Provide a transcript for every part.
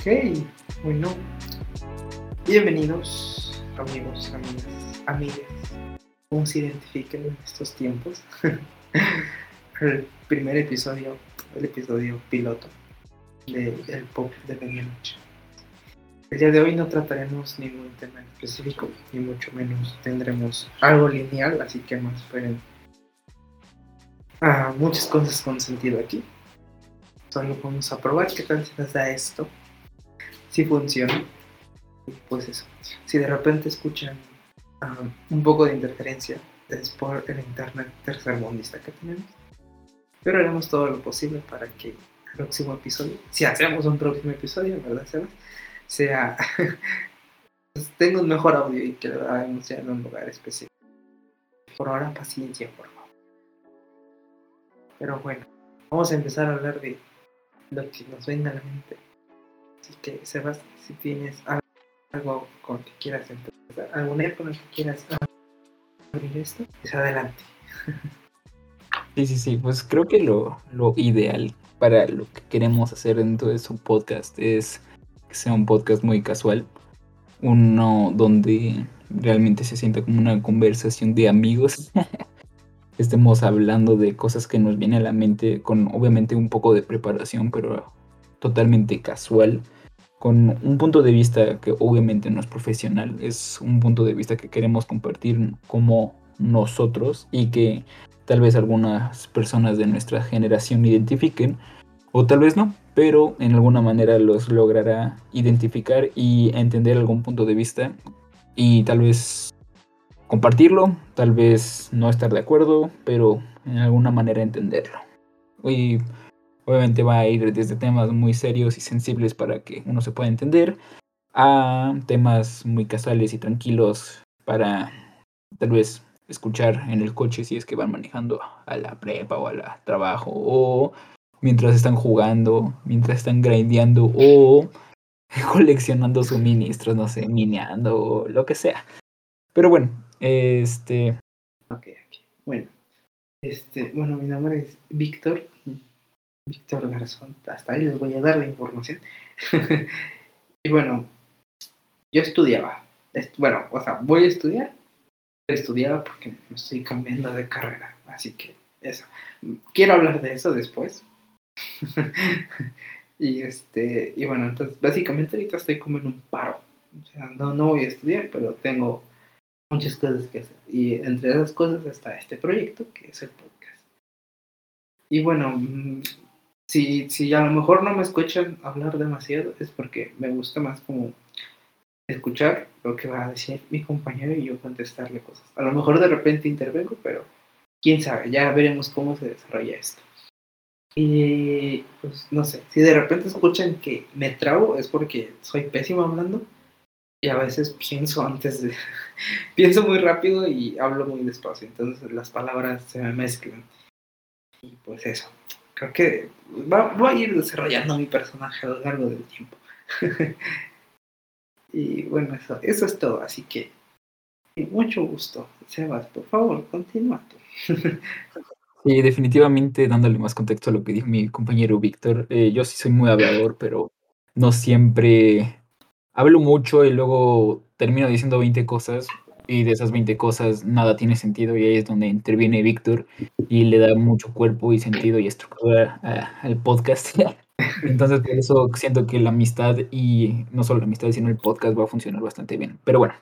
Ok, bueno. Bienvenidos, amigos, amigas, amigas. ¿Cómo se identifican en estos tiempos? el primer episodio, el episodio piloto del pop de medianoche. El día de hoy no trataremos ningún tema específico, ni mucho menos tendremos algo lineal, así que no esperen ah, muchas cosas con sentido aquí. Solo vamos a probar qué tal se da esto si funciona. Pues eso, si de repente escuchan um, un poco de interferencia, es por el internet tercermundista que tenemos. Pero haremos todo lo posible para que el próximo episodio, si hacemos un próximo episodio, ¿verdad, Sebas? Sea. pues, tenga un mejor audio y que lo hagamos en un lugar específico. Por ahora, paciencia, por favor. Pero bueno, vamos a empezar a hablar de lo que nos venga a la mente Así que, Sebas, si tienes algo con que quieras empezar, idea con la que quieras abrir esto, pues adelante. Sí, sí, sí, pues creo que lo, lo ideal para lo que queremos hacer dentro de su podcast es que sea un podcast muy casual, uno donde realmente se sienta como una conversación de amigos. Estemos hablando de cosas que nos vienen a la mente con obviamente un poco de preparación, pero totalmente casual, con un punto de vista que obviamente no es profesional, es un punto de vista que queremos compartir como nosotros y que tal vez algunas personas de nuestra generación identifiquen o tal vez no, pero en alguna manera los logrará identificar y entender algún punto de vista y tal vez compartirlo, tal vez no estar de acuerdo, pero en alguna manera entenderlo. Y Obviamente va a ir desde temas muy serios y sensibles para que uno se pueda entender a temas muy casuales y tranquilos para tal vez escuchar en el coche si es que van manejando a la prepa o al trabajo o mientras están jugando, mientras están grindeando o coleccionando suministros, no sé, mineando o lo que sea. Pero bueno, este... Ok, ok. Bueno, este, bueno, mi nombre es Víctor Víctor Garzón, hasta ahí les voy a dar la información. y bueno, yo estudiaba, bueno, o sea, voy a estudiar, estudiaba porque me estoy cambiando de carrera, así que eso. Quiero hablar de eso después. y este, y bueno, entonces básicamente ahorita estoy como en un paro. O sea, no, no voy a estudiar, pero tengo muchas cosas que hacer. Y entre esas cosas está este proyecto, que es el podcast. Y bueno, mm, si, si a lo mejor no me escuchan hablar demasiado, es porque me gusta más como escuchar lo que va a decir mi compañero y yo contestarle cosas. A lo mejor de repente intervengo, pero quién sabe, ya veremos cómo se desarrolla esto. Y pues no sé, si de repente escuchan que me trabo es porque soy pésimo hablando y a veces pienso antes de... pienso muy rápido y hablo muy despacio, entonces las palabras se me mezclan. Y pues eso creo que va, voy a ir desarrollando mi personaje a lo largo del tiempo. y bueno, eso, eso es todo. Así que, mucho gusto. Sebas, por favor, continúa. Sí, definitivamente dándole más contexto a lo que dijo mi compañero Víctor, eh, yo sí soy muy hablador, pero no siempre hablo mucho y luego termino diciendo 20 cosas y de esas 20 cosas nada tiene sentido y ahí es donde interviene Víctor y le da mucho cuerpo y sentido y estructura al podcast. Entonces por eso siento que la amistad y no solo la amistad sino el podcast va a funcionar bastante bien. Pero bueno,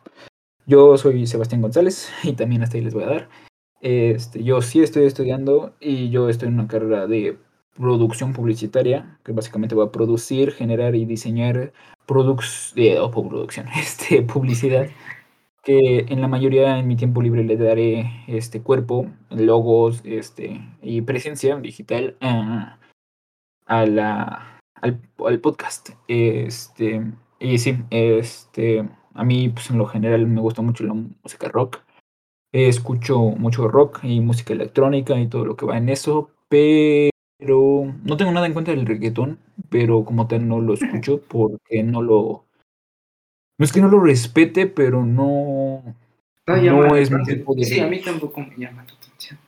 yo soy Sebastián González y también hasta ahí les voy a dar. Este, yo sí estoy estudiando y yo estoy en una carrera de producción publicitaria, que básicamente va a producir, generar y diseñar productos eh, producción, este, publicidad que en la mayoría en mi tiempo libre le daré este cuerpo, logos, este y presencia digital a, la al, podcast. Este, y sí, este a mí pues en lo general me gusta mucho la música rock. Escucho mucho rock y música electrónica y todo lo que va en eso, pero no tengo nada en cuenta del reggaetón, pero como tal no lo escucho porque no lo no es que no lo respete, pero no. No, es mi tipo de. Sí, a mí tampoco me llama la atención.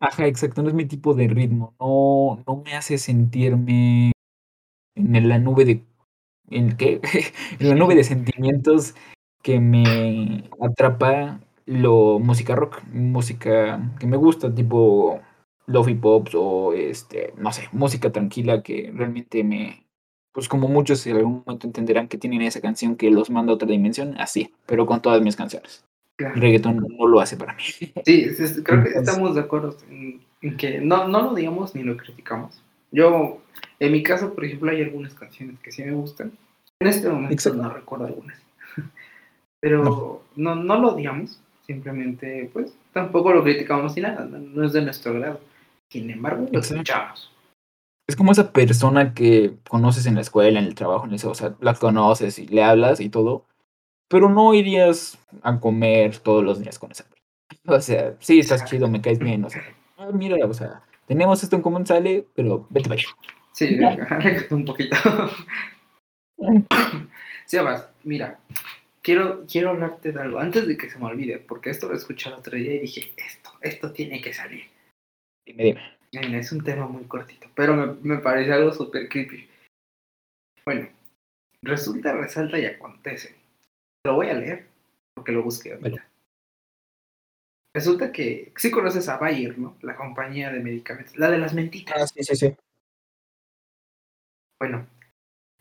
Ajá, exacto, no es mi tipo de ritmo. No, no me hace sentirme en la nube de en, ¿qué? en la nube de sentimientos que me atrapa lo música rock, música que me gusta, tipo lofi pops o este, no sé, música tranquila que realmente me, pues como muchos en algún momento entenderán que tienen esa canción que los manda a otra dimensión, así, pero con todas mis canciones. El reggaetón no, lo hace para mí. Sí, creo que estamos de acuerdo en, que no, no lo digamos ni lo criticamos. Yo, en mi caso, por ejemplo, hay algunas canciones que sí me gustan. En este momento no recuerdo algunas. Pero no. no, lo odiamos, simplemente, pues, tampoco lo criticamos ni nada, no, es de nuestro grado. Sin embargo, lo escuchamos. Es como esa persona que conoces en la escuela, en el trabajo, en eso, o sea, la conoces y le hablas y todo, pero no irías a comer todos los días con esa persona. O sea, sí, estás chido, me caes bien, o sea, ah, mira, o sea, tenemos esto en común, sale, pero vete para allá. Sí, un poquito. sí, además, mira, quiero, quiero hablarte de algo antes de que se me olvide, porque esto lo escuché el otro día y dije, esto, esto tiene que salir. Dime, dime. Es un tema muy cortito, pero me, me parece algo súper creepy. Bueno, resulta, resalta y acontece. Lo voy a leer, porque lo busqué ahorita. Resulta que sí conoces a Bayer, ¿no? La compañía de medicamentos, la de las mentitas. Ah, sí, sí, sí. Bueno,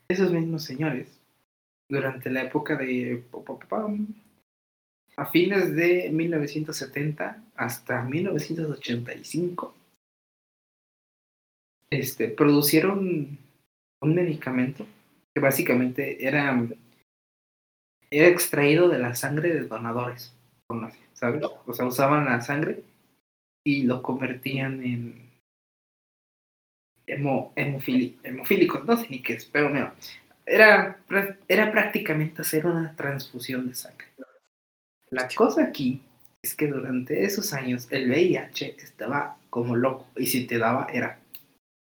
esos mismos señores, durante la época de a fines de 1970 hasta 1985, este, producieron un medicamento que básicamente era, era extraído de la sangre de donadores, ¿sabes? O sea, usaban la sangre y lo convertían en hemofílicos, no sé ni qué es, pero mira, era, era prácticamente hacer una transfusión de sangre. La cosa aquí es que durante esos años el VIH estaba como loco y si te daba era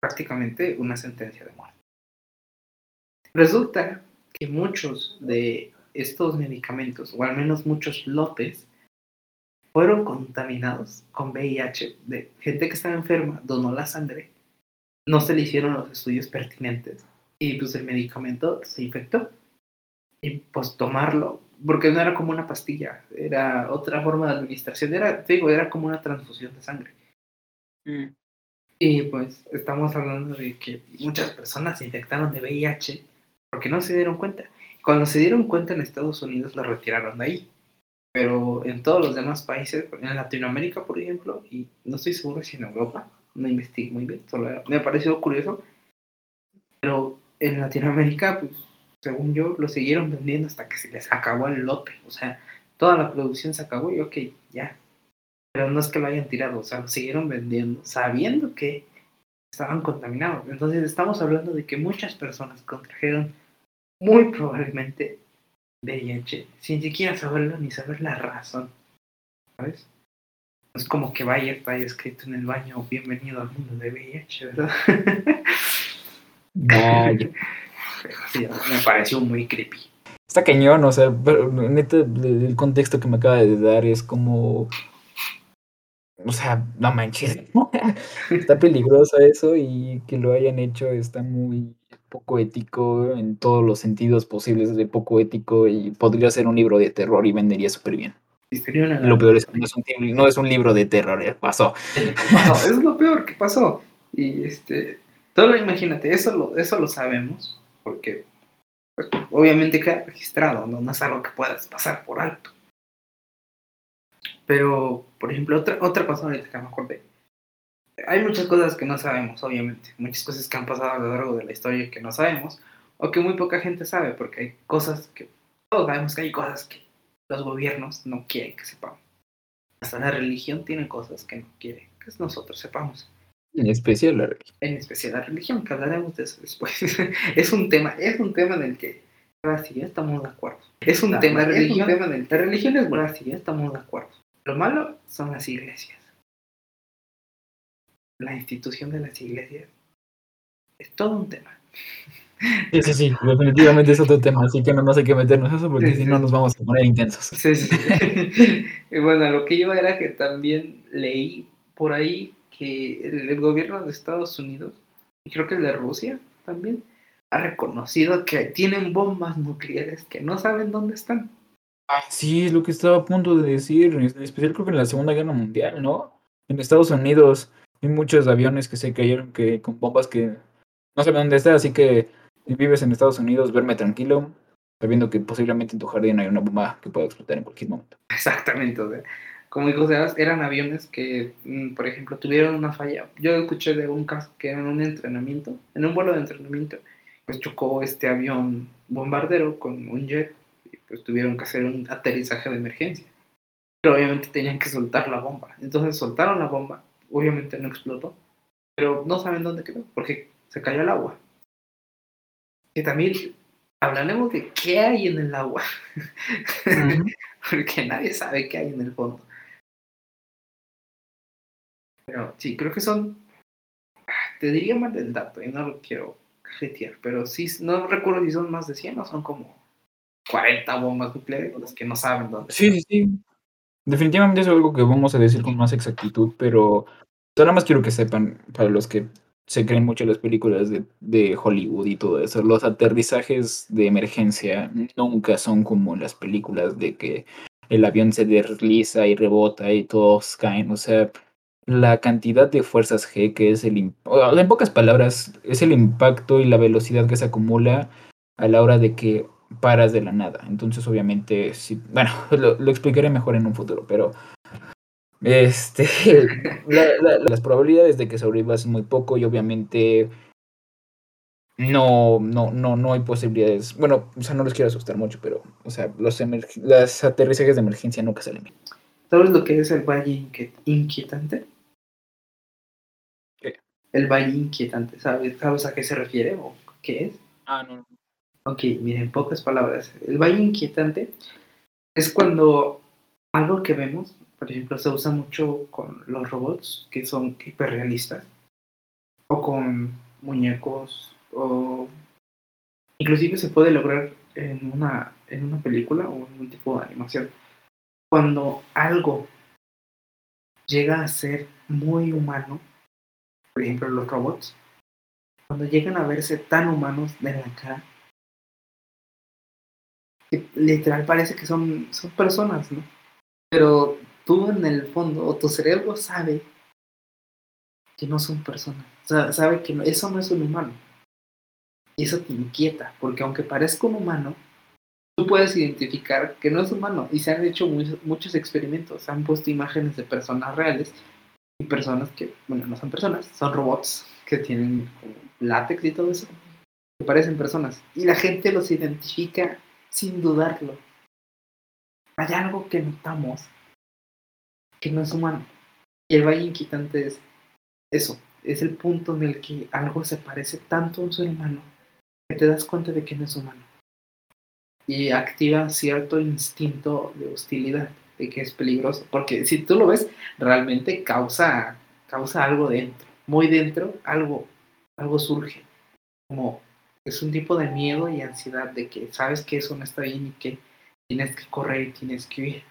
prácticamente una sentencia de muerte. Resulta que muchos de estos medicamentos, o al menos muchos lotes, fueron contaminados con VIH de gente que estaba enferma, donó la sangre, no se le hicieron los estudios pertinentes y pues el medicamento se infectó. Y pues tomarlo, porque no era como una pastilla, era otra forma de administración, era, digo, era como una transfusión de sangre. Mm. Y pues estamos hablando de que muchas personas se infectaron de VIH porque no se dieron cuenta. Cuando se dieron cuenta en Estados Unidos lo retiraron de ahí. Pero en todos los demás países, en Latinoamérica por ejemplo, y no estoy seguro si en Europa, no investigué muy bien, solo me ha parecido curioso, pero en Latinoamérica, pues, según yo, lo siguieron vendiendo hasta que se les acabó el lote. O sea, toda la producción se acabó y ok, ya. Pero no es que lo hayan tirado, o sea, lo siguieron vendiendo sabiendo que estaban contaminados. Entonces estamos hablando de que muchas personas contrajeron muy probablemente VIH sin siquiera saberlo ni saber la razón. ¿Sabes? Es como que vaya, vaya escrito en el baño, bienvenido al mundo de VIH, ¿verdad? Vaya. me pareció muy creepy. Está cañón, o sea, pero neta, el contexto que me acaba de dar es como. O sea, no manches. está peligroso eso y que lo hayan hecho está muy poco ético en todos los sentidos posibles de poco ético y podría ser un libro de terror y vendería súper bien. Lo peor es que no es, un, no es un libro de terror, eh, pasó. pasó. Es lo peor que pasó. Y este, todo imagínate, eso lo, eso lo sabemos, porque pues, obviamente queda registrado, ¿no? es algo que puedas pasar por alto. Pero, por ejemplo, otra, otra cosa ahorita que me acordé. Hay muchas cosas que no sabemos, obviamente. Muchas cosas que han pasado a lo largo de la historia que no sabemos, o que muy poca gente sabe, porque hay cosas que todos sabemos que hay cosas que los gobiernos no quieren que sepamos. Hasta la religión tiene cosas que no quiere que nosotros sepamos. En especial la religión. En especial la religión, que hablaremos de eso después. es un tema, es un tema en el que ahora sí estamos de acuerdo. Es un tema, de religión, tema en el la religión es buena, sí estamos de acuerdo. Lo malo son las iglesias. La institución de las iglesias es todo un tema. Sí, sí, sí, definitivamente es otro tema, así que no, no sé qué meternos eso porque si no nos vamos a poner intensos. Sí, sí. y bueno, lo que yo era que también leí por ahí que el, gobierno de Estados Unidos, y creo que el de Rusia también, ha reconocido que tienen bombas nucleares que no saben dónde están. Sí, es lo que estaba a punto de decir, en especial creo que en la Segunda Guerra Mundial, ¿no? En Estados Unidos hay muchos aviones que se cayeron que, con bombas que no saben dónde está, así que si vives en Estados Unidos, verme tranquilo, sabiendo que posiblemente en tu jardín hay una bomba que pueda explotar en cualquier momento. Exactamente, o sea, como Sebas, eran aviones que, mm, por ejemplo, tuvieron una falla. Yo escuché de un caso que era en un entrenamiento, en un vuelo de entrenamiento, pues chocó este avión bombardero con un jet pues tuvieron que hacer un aterrizaje de emergencia. Pero obviamente tenían que soltar la bomba. Entonces soltaron la bomba, obviamente no explotó, pero no saben dónde quedó porque se cayó al agua. Que también hablaremos de qué hay en el agua, porque nadie sabe qué hay en el fondo. Pero sí, creo que son, te diría más del dato y no lo quiero cajetear, pero sí, no recuerdo si son más de 100 o son como 40 bombas nucleares las que no saben dónde. Sí, sí, sí. Definitivamente es algo que vamos a decir con más exactitud, pero nada más quiero que sepan, para los que se creen mucho las películas de, de, Hollywood y todo eso, los aterrizajes de emergencia nunca son como las películas de que el avión se desliza y rebota y todos caen. O sea, la cantidad de fuerzas G que es el... En pocas palabras, es el impacto y la velocidad que se acumula a la hora de que paras de la nada. Entonces, obviamente, sí, bueno, lo, explicaré mejor en un futuro, pero este, las probabilidades de que sobrevivas muy poco y obviamente no, no, no, no hay posibilidades. Bueno, o sea, no les quiero asustar mucho, pero, o sea, los las aterrizajes de emergencia nunca salen bien. ¿Sabes lo que es el valle inquietante? ¿Qué? El valle inquietante, ¿sabes, ¿sabes a qué se refiere o qué es? Ah, no. Ok, miren, en pocas palabras. El valle inquietante es cuando algo que vemos, por ejemplo, se usa mucho con los robots que son hiperrealistas, o con muñecos, o inclusive se puede lograr en una, en una película o en un tipo de animación. Cuando algo llega a ser muy humano, por ejemplo los robots, cuando llegan a verse tan humanos de la cara, literal parece que son, son personas, ¿no? Pero tú en el fondo, o tu cerebro sabe que no son personas. Sabe que eso no es un humano. Y eso te inquieta, porque aunque parezca un humano, tú puedes identificar que no es humano. Y se han hecho muchos experimentos. Se han puesto imágenes de personas reales y personas que, bueno, no son personas, son robots que tienen látex y todo eso, que parecen personas. Y la gente los identifica sin dudarlo. Hay algo que notamos que no es humano. Y el valle inquietante es eso, es el punto en el que algo se parece tanto a un ser humano que te das cuenta de que no es humano. Y activa cierto instinto de hostilidad, de que es peligroso. Porque si tú lo ves, realmente causa, causa algo dentro. Muy dentro, algo, algo surge. Como es un tipo de miedo y ansiedad de que sabes que eso no está bien y que tienes que correr y tienes que huir.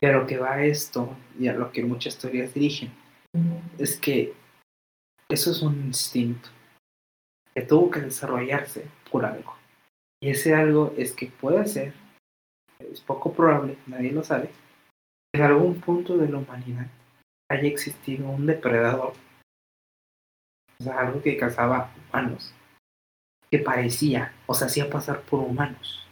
Pero que va a esto y a lo que muchas teorías dirigen es que eso es un instinto que tuvo que desarrollarse por algo. Y ese algo es que puede ser, es poco probable, nadie lo sabe, en algún punto de la humanidad haya existido un depredador, o sea, algo que cazaba humanos que parecía o se hacía pasar por humanos.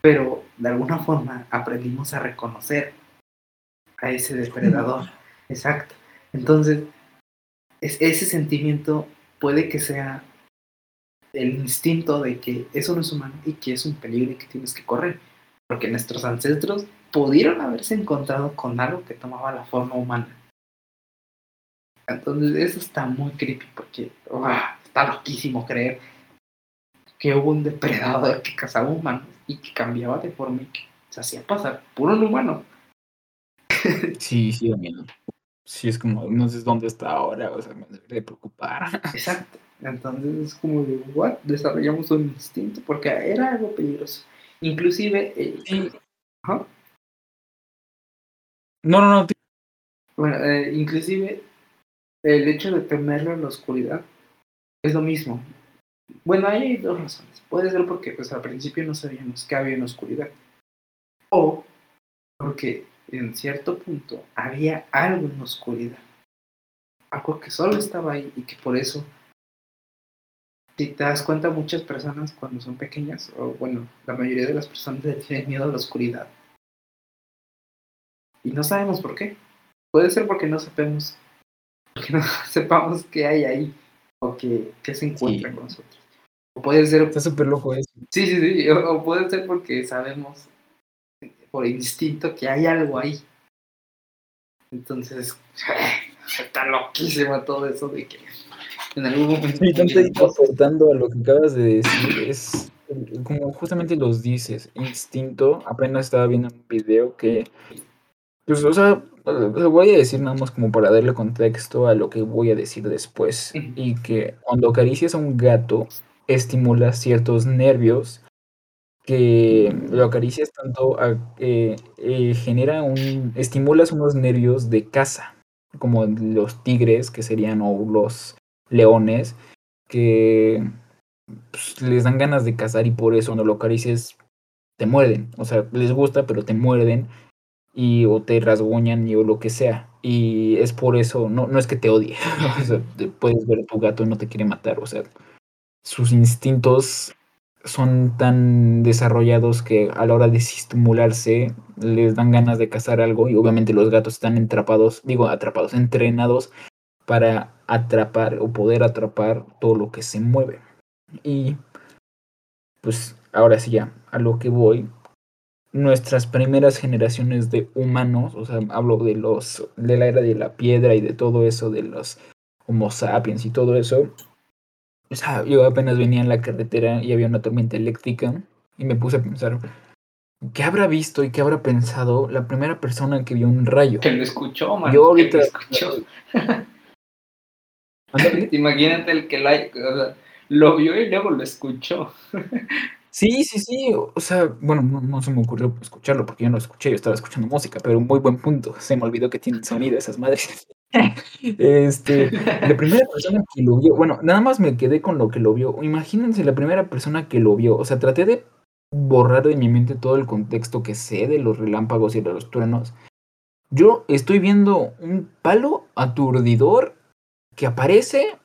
Pero de alguna forma aprendimos a reconocer a ese depredador. Exacto. Entonces, ese sentimiento puede que sea el instinto de que eso no es humano y que es un peligro y que tienes que correr. Porque nuestros ancestros pudieron haberse encontrado con algo que tomaba la forma humana. Entonces, eso está muy creepy porque está loquísimo creer que hubo un depredador que cazaba humanos y que cambiaba de forma y que se hacía pasar por un humano. Sí, sí, amigo. Sí, es como, no sé dónde está ahora, o sea, me debería preocupar. Exacto. Entonces es como de, ¿what? Desarrollamos un instinto porque era algo peligroso. Inclusive, eh, ¿Ajá? No, no, no. Bueno, eh, inclusive el hecho de temerlo en la oscuridad es lo mismo. Bueno, hay dos razones. Puede ser porque pues al principio no sabíamos que había en oscuridad. O porque en cierto punto había algo en oscuridad. Algo que solo estaba ahí y que por eso, si te das cuenta, muchas personas cuando son pequeñas, o bueno, la mayoría de las personas tienen miedo a la oscuridad. Y no sabemos por qué. Puede ser porque no sabemos, porque no sepamos qué hay ahí o que, se encuentra con nosotros. O puede ser. Está súper loco eso. Sí, sí, sí. O, puede ser porque sabemos por instinto que hay algo ahí. Entonces, está loquísimo todo eso de que en algún momento. Sí, tanto aportando a lo que acabas de decir, es como justamente los dices, instinto. Apenas estaba viendo un video que pues, o sea, lo voy a decir nada más como para darle contexto a lo que voy a decir después. Y que cuando acaricias a un gato, estimula ciertos nervios que lo acaricias tanto a, eh, genera un, estimulas unos nervios de caza, como los tigres, que serían, o los leones, que pues, les dan ganas de cazar y por eso cuando lo acaricias te muerden. O sea, les gusta, pero te muerden y o te rasguñan y o lo que sea. Y es por eso, no, no es que te odie, o sea, puedes ver a tu gato y no te quiere matar, o sea, sus instintos son tan desarrollados que a la hora de estimularse les dan ganas de cazar algo y obviamente los gatos están atrapados, digo atrapados, entrenados para atrapar o poder atrapar todo lo que se mueve. Y pues ahora sí ya, a lo que voy nuestras primeras generaciones de humanos, o sea, hablo de los de la era de la piedra y de todo eso, de los Homo sapiens y todo eso. O sea, yo apenas venía en la carretera y había una tormenta eléctrica y me puse a pensar, ¿qué habrá visto y qué habrá pensado la primera persona que vio un rayo? Que lo escuchó, man. Yo ahorita... lo escuchó. Imagínate el que lo vio y luego lo escuchó. Sí, sí, sí, o sea, bueno, no, se me ocurrió escucharlo porque yo no lo escuché, yo estaba escuchando música, pero un muy buen punto. Se me olvidó que tienen sonido esas madres. Este, la primera persona que lo vio, bueno, nada más me quedé con lo que lo vio. Imagínense la primera persona que lo vio, o sea, traté de borrar de mi mente todo el contexto que sé de los relámpagos y de los truenos. Yo estoy viendo un palo aturdidor que aparece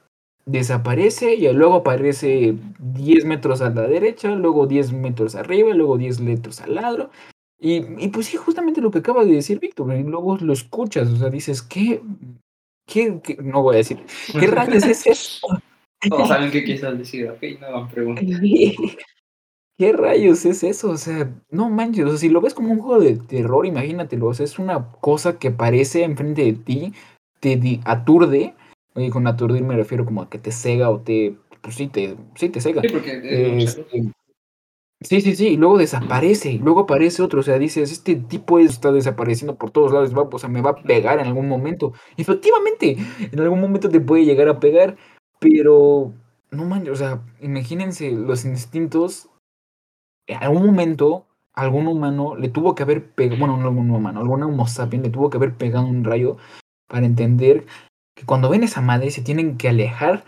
desaparece y luego aparece 10 metros a la derecha, luego 10 metros arriba, luego 10 metros al lado. Y, y, pues sí, justamente lo que acaba de decir Víctor, y luego lo escuchas, o sea, dices, ¿qué? ¿Qué? no voy a decir, ¿qué rayos es eso? Todos saben qué quieres decir, ok, no preguntas. ¿Qué rayos es eso? O sea, no manches, o sea, si lo ves como un juego de terror, imagínatelo, o sea, es una cosa que aparece enfrente de ti, te aturde, Oye, con aturdir me refiero como a que te cega o te. Pues sí, te, sí, te cega. Sí, porque. Este, sí, sí, sí, y luego desaparece, y luego aparece otro, o sea, dices, este tipo está desapareciendo por todos lados, va, o sea, me va a pegar en algún momento. efectivamente, en algún momento te puede llegar a pegar, pero no manches, o sea, imagínense los instintos, en algún momento, algún humano le tuvo que haber pegado, bueno, no algún humano, algún homo sapiens le tuvo que haber pegado un rayo para entender que cuando ven esa madre se tienen que alejar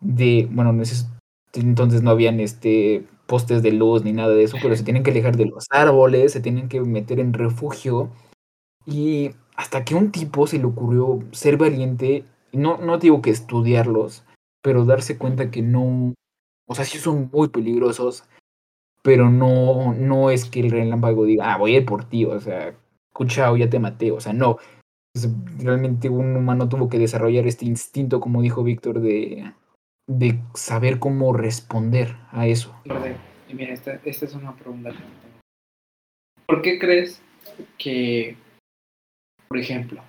de, bueno, entonces no habían este postes de luz ni nada de eso, pero se tienen que alejar de los árboles, se tienen que meter en refugio. Y hasta que un tipo se le ocurrió ser valiente, no, no digo que estudiarlos, pero darse cuenta que no, o sea, sí son muy peligrosos, pero no, no es que el relámpago diga, ah, voy a ir por ti, o sea, escucha, ya te maté, o sea, no, realmente un humano tuvo que desarrollar este instinto, como dijo Víctor, de, de saber cómo responder a eso. Y mira, esta, esta es una pregunta que tengo. ¿Por qué crees que, por ejemplo,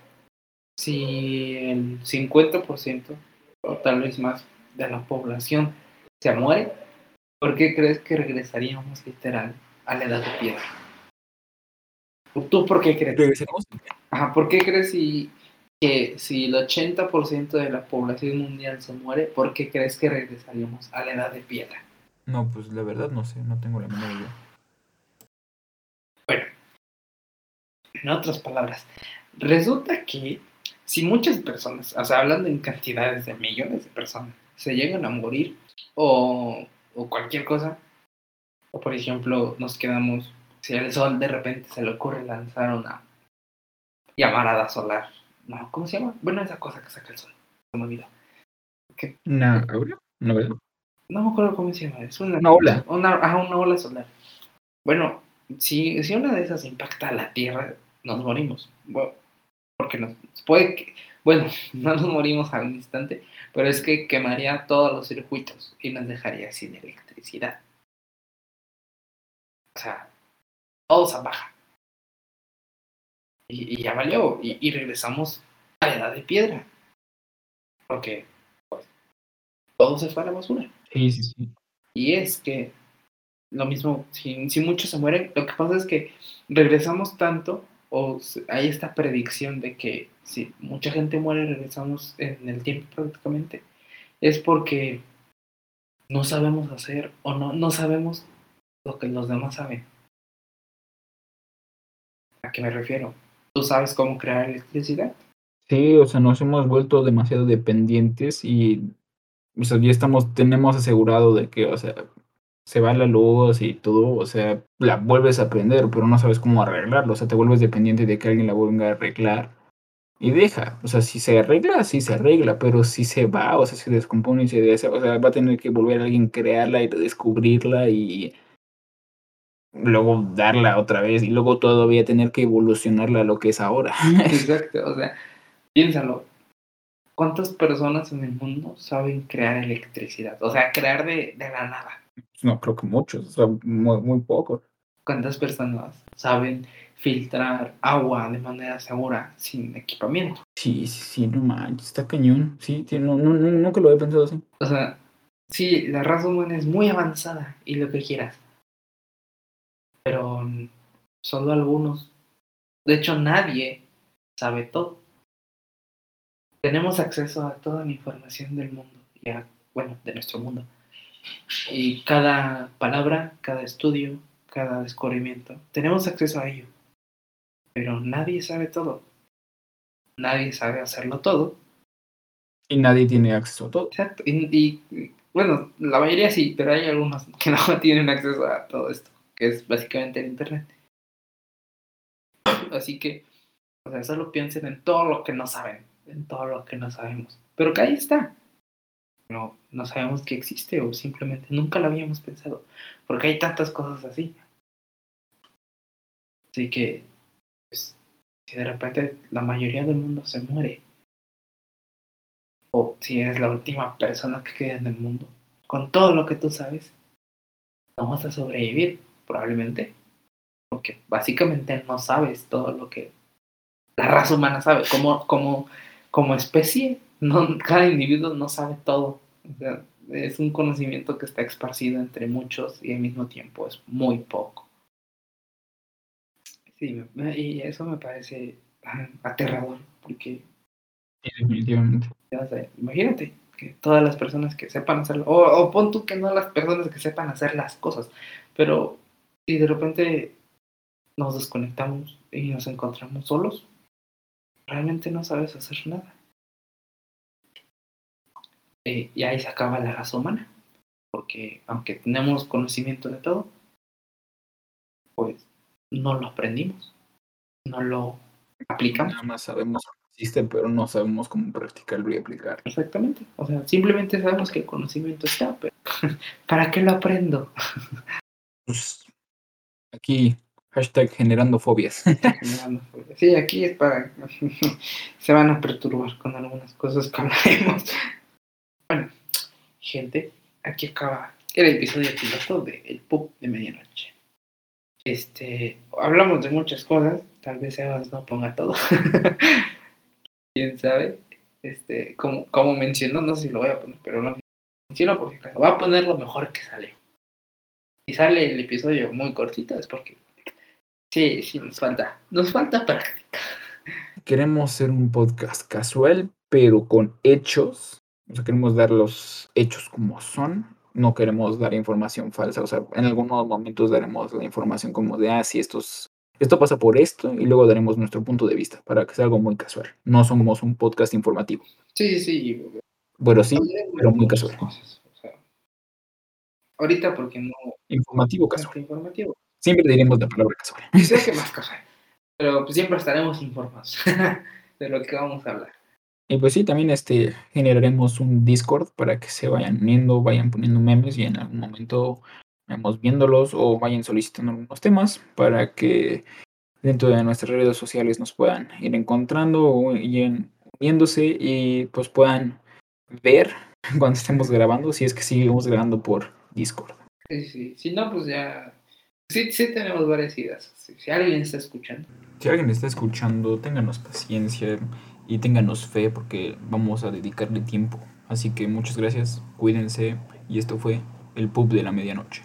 si el 50% o tal vez más de la población se muere, ¿por qué crees que regresaríamos literal a la edad de piedra? ¿Tú por qué crees? Ajá, ¿por qué crees que si el 80% de la población mundial se muere, ¿por qué crees que regresaríamos a la edad de piedra? No, pues la verdad no sé, no tengo la menor idea. Bueno, en otras palabras, resulta que si muchas personas, o sea, hablando en cantidades de millones de personas, se llegan a morir o, o cualquier cosa, o por ejemplo nos quedamos, si al sol de repente se le ocurre lanzar una llamarada solar, no, ¿cómo se llama? Bueno, esa cosa que saca el sol, se me olvidó. ¿Qué? ¿Una aura? ¿No, verdad? No me acuerdo cómo se llama, es una, Una ola. Una, ajá, una ola solar. Bueno, si, si una de esas impacta a la Tierra, nos morimos. Bueno, porque nos puede que, bueno, no nos morimos al instante, pero es que quemaría todos los circuitos y nos dejaría sin electricidad. O sea, todo se apaga. Y, y ya valió, y, y regresamos a la edad de piedra. Porque, pues, todo se fue a la basura. Sí, sí, sí. Y es que lo mismo, si, si muchos se mueren, lo que pasa es que regresamos tanto, o hay esta predicción de que si mucha gente muere, regresamos en el tiempo prácticamente, es porque no sabemos hacer o no, no sabemos lo que los demás saben. ¿A qué me refiero? ¿Tú sabes cómo crear electricidad? Sí, o sea, nos hemos vuelto demasiado dependientes y o sea, ya estamos, tenemos asegurado de que, o sea, se va la luz y todo, o sea, la vuelves a prender, pero no sabes cómo arreglarlo, o sea, te vuelves dependiente de que alguien la venga a arreglar y deja, o sea, si se arregla, sí se arregla, pero si se va, o sea, se descompone y se des- o sea, va a tener que volver alguien a crearla y descubrirla y luego darla otra vez y luego todavía tener que evolucionarla a lo que es ahora. Exacto, o sea, piénsalo. ¿Cuántas personas en el mundo saben crear electricidad? O sea, crear de, de la nada. No creo que muchos, o sea, muy, muy pocos. ¿Cuántas personas saben filtrar agua de manera segura sin equipamiento? Sí, sí, sí, no manches, está cañón. Sí, sí, no, no, no, nunca lo había pensado así. O sea, sí, la raza humana es muy avanzada y lo que quieras. Pero solo algunos. De hecho, nadie sabe todo. Tenemos acceso a toda la información del mundo, y a- bueno, de nuestro mundo. Y cada palabra, cada estudio, cada descubrimiento, tenemos acceso a ello. Pero nadie sabe todo. Nadie sabe hacerlo todo. Y nadie tiene acceso a todo. Exacto. Y, y, bueno, la mayoría sí, pero hay algunos que no tienen acceso a todo esto, es básicamente el Internet. Así que, o sea, solo piensen en todo lo que no saben, en todo lo que no sabemos. Pero que ahí está. No, no sabemos que existe o simplemente nunca lo habíamos pensado, porque hay tantas cosas así. Así que, pues, si de repente la mayoría del mundo se muere, o si eres la última persona que queda en el mundo, con todo lo que tú sabes, no vas a sobrevivir, probablemente, porque básicamente no sabes todo lo que la raza humana sabe, como, como, como especie, no, cada individuo no sabe todo, o sea, es un conocimiento que está esparcido entre muchos y al mismo tiempo es muy poco. Sí, y eso me parece ah, aterrador, porque Sí, definitivamente. imagínate que todas las personas que sepan hacerlo, o, o pon tú que no las personas que sepan hacer las cosas, pero si de repente nos desconectamos y nos encontramos solos, realmente no sabes hacer nada. Eh, y ahí se acaba la raza humana, porque aunque tenemos conocimiento de todo, pues no lo aprendimos, no lo aplicamos. Nada más sabemos que existe, pero no sabemos cómo practicarlo y aplicarlo. Exactamente. O sea, simplemente sabemos que el conocimiento está, pero ¿para qué lo aprendo? Pues, aquí, hashtag generando fobias. Sí, aquí es para... Se van a perturbar con algunas cosas que hablaremos. Bueno, gente, aquí acaba el episodio piloto de El Pub de Medianoche. Este, hablamos de muchas cosas, tal vez Sebas no ponga todo. Quién sabe. Este, como, como mencionó, no sé si lo voy a poner, pero no menciono porque va a poner lo mejor que sale. Si sale el episodio muy cortito es porque sí, sí, nos falta, nos falta práctica. Queremos ser un podcast casual, pero con hechos. O sea, queremos dar los hechos como son. No queremos dar información falsa. O sea, en algunos momentos daremos la información como de, ah, sí, estos, esto pasa por esto, y luego daremos nuestro punto de vista para que sea algo muy casual. No somos un podcast informativo. Sí, sí, sí. Bueno, sí, pero muy casual. cosas, ahorita porque no Informativo casual. informativo. Siempre diremos la palabra casual. Creo que más casual. Pero pues, siempre estaremos informados de lo que vamos a hablar. Y pues sí, también este, generaremos un Discord para que se vayan uniendo, vayan poniendo memes y en algún momento vamos viéndolos o vayan solicitando algunos temas para que dentro de nuestras redes sociales nos puedan ir encontrando o ir uniéndose y pues puedan ver cuando estemos grabando, si es que seguimos grabando por Discord. Sí, sí. Si no, pues ya. Sí, sí tenemos varias ideas. Si, si alguien está escuchando. Si alguien está escuchando, ténganos paciencia y ténganos fe porque vamos a dedicarle tiempo. Así que muchas gracias, cuídense y esto fue el pub de la medianoche.